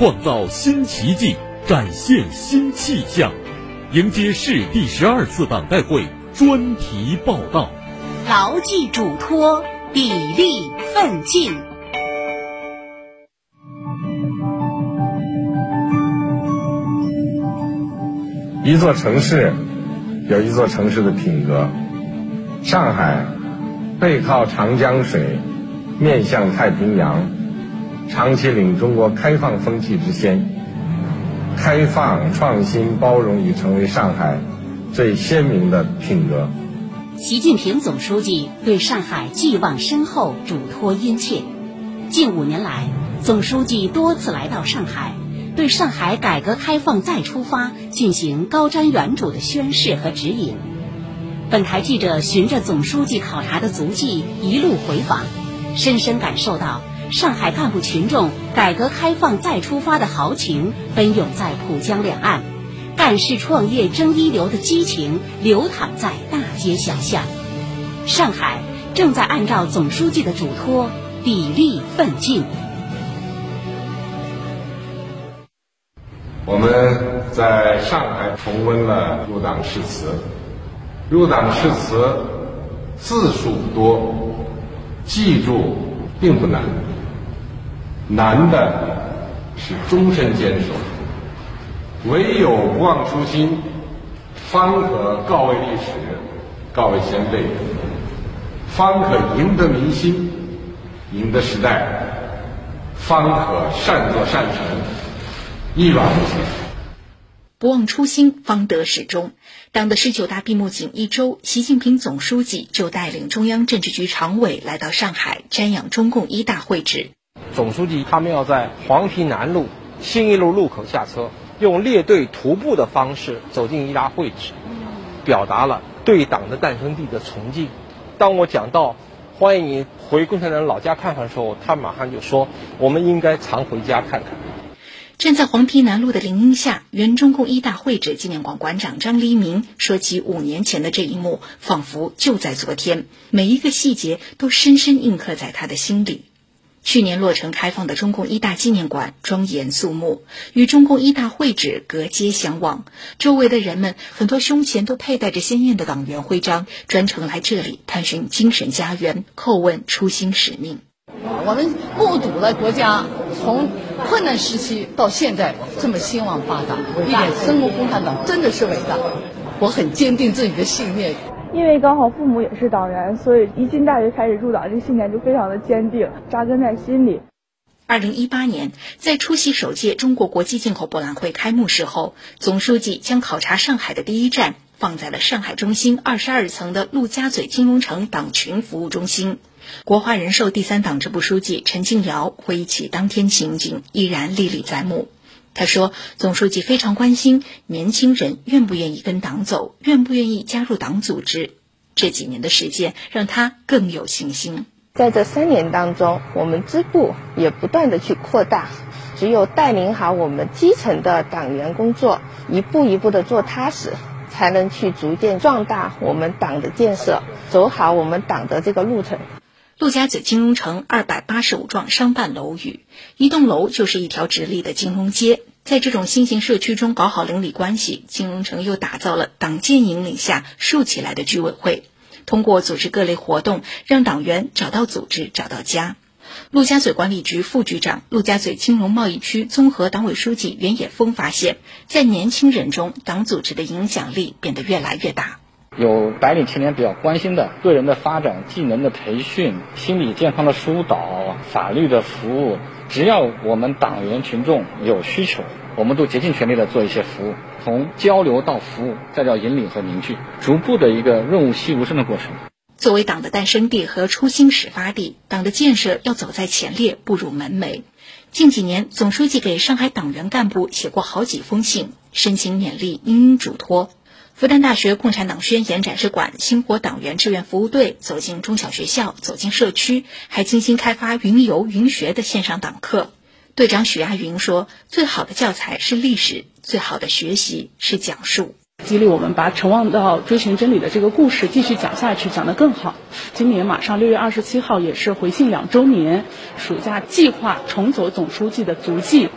创造新奇迹，展现新气象。迎接市第十二次党代会专题报道。牢记嘱托，砥砺奋进。一座城市有一座城市的品格。上海背靠长江水，面向太平洋，长期领中国开放风气之先。开放、创新、包容已成为上海最鲜明的品格。习近平总书记对上海寄望深厚，嘱托殷切。近五年来，总书记多次来到上海，对上海改革开放再出发进行高瞻远瞩的宣示和指引。本台记者循着总书记考察的足迹一路回访，深深感受到。上海干部群众改革开放再出发的豪情奔涌在浦江两岸，干事创业争一流的激情流淌在大街小巷。上海正在按照总书记的嘱托砥砺奋进。我们在上海重温了入党誓词，入党誓词字数不多，记住并不难。难的是终身坚守，唯有不忘初心，方可告慰历史，告慰先辈，方可赢得民心，赢得时代，方可善作善成，一往无前。不忘初心，方得始终。党的十九大闭幕仅一周，习近平总书记就带领中央政治局常委来到上海瞻仰中共一大会址。总书记他们要在黄陂南路新一路路口下车，用列队徒步的方式走进一大会址，表达了对党的诞生地的崇敬。当我讲到欢迎你回共产党老家看看的时候，他马上就说我们应该常回家看看。站在黄陂南路的林荫下，原中共一大会址纪念馆馆长张黎明说起五年前的这一幕，仿佛就在昨天，每一个细节都深深印刻在他的心里。去年落成开放的中共一大纪念馆庄严肃穆，与中共一大会址隔街相望。周围的人们很多胸前都佩戴着鲜艳的党员徽章，专程来这里探寻精神家园，叩问初心使命。我们目睹了国家从困难时期到现在这么兴旺发达，一点中国共产党真的是伟大。我很坚定自己的信念。因为刚好父母也是党员，所以一进大学开始入党，这个信念就非常的坚定，扎根在心里。二零一八年，在出席首届中国国际进口博览会开幕式后，总书记将考察上海的第一站放在了上海中心二十二层的陆家嘴金融城党群服务中心。国华人寿第三党支部书记陈敬尧回忆起当天情景，依然历历在目。他说：“总书记非常关心年轻人愿不愿意跟党走，愿不愿意加入党组织。这几年的实践让他更有信心。在这三年当中，我们支部也不断的去扩大。只有带领好我们基层的党员工作，一步一步的做踏实，才能去逐渐壮大我们党的建设，走好我们党的这个路程。”陆家嘴金融城二百八十五幢商办楼宇，一栋楼就是一条直立的金融街。在这种新型社区中搞好邻里关系，金融城又打造了党建引领下竖起来的居委会，通过组织各类活动，让党员找到组织，找到家。陆家嘴管理局副局长、陆家嘴金融贸易区综合党委书记袁野峰发现，在年轻人中，党组织的影响力变得越来越大。有白领青年比较关心的个人的发展、技能的培训、心理健康的疏导、法律的服务，只要我们党员群众有需求，我们都竭尽全力的做一些服务，从交流到服务，再到引领和凝聚，逐步的一个润物细无声的过程。作为党的诞生地和初心始发地，党的建设要走在前列，步入门楣。近几年，总书记给上海党员干部写过好几封信，深情勉励，殷殷嘱托。复旦大学共产党宣言展示馆、星火党员志愿服务队走进中小学校、走进社区，还精心开发云游云学的线上党课。队长许亚云说：“最好的教材是历史，最好的学习是讲述，激励我们把陈望到追寻真理的这个故事继续讲下去，讲得更好。今年马上六月二十七号也是回信两周年，暑假计划重走总书记的足迹。”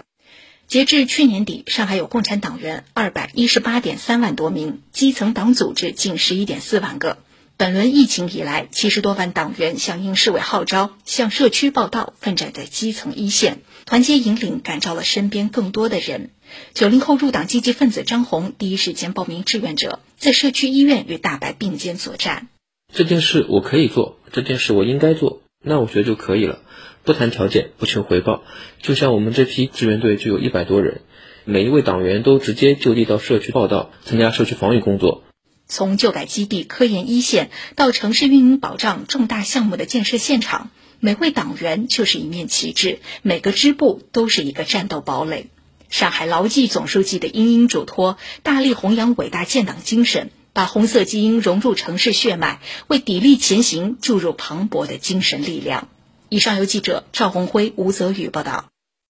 截至去年底，上海有共产党员二百一十八点三万多名，基层党组织近十一点四万个。本轮疫情以来，七十多万党员响应市委号召，向社区报到，奋战在基层一线，团结引领，感召了身边更多的人。九零后入党积极分子张红第一时间报名志愿者，在社区医院与大白并肩作战。这件事我可以做，这件事我应该做，那我觉得就可以了，不谈条件，不求回报。就像我们这批志愿队就有一百多人，每一位党员都直接就地到社区报道，参加社区防疫工作。从旧改基地、科研一线到城市运营保障重大项目的建设现场，每位党员就是一面旗帜，每个支部都是一个战斗堡垒。上海牢记总书记的殷殷嘱托，大力弘扬伟大建党精神，把红色基因融入城市血脉，为砥砺前行注入磅礴的精神力量。以上由记者赵红辉、吴泽宇报道。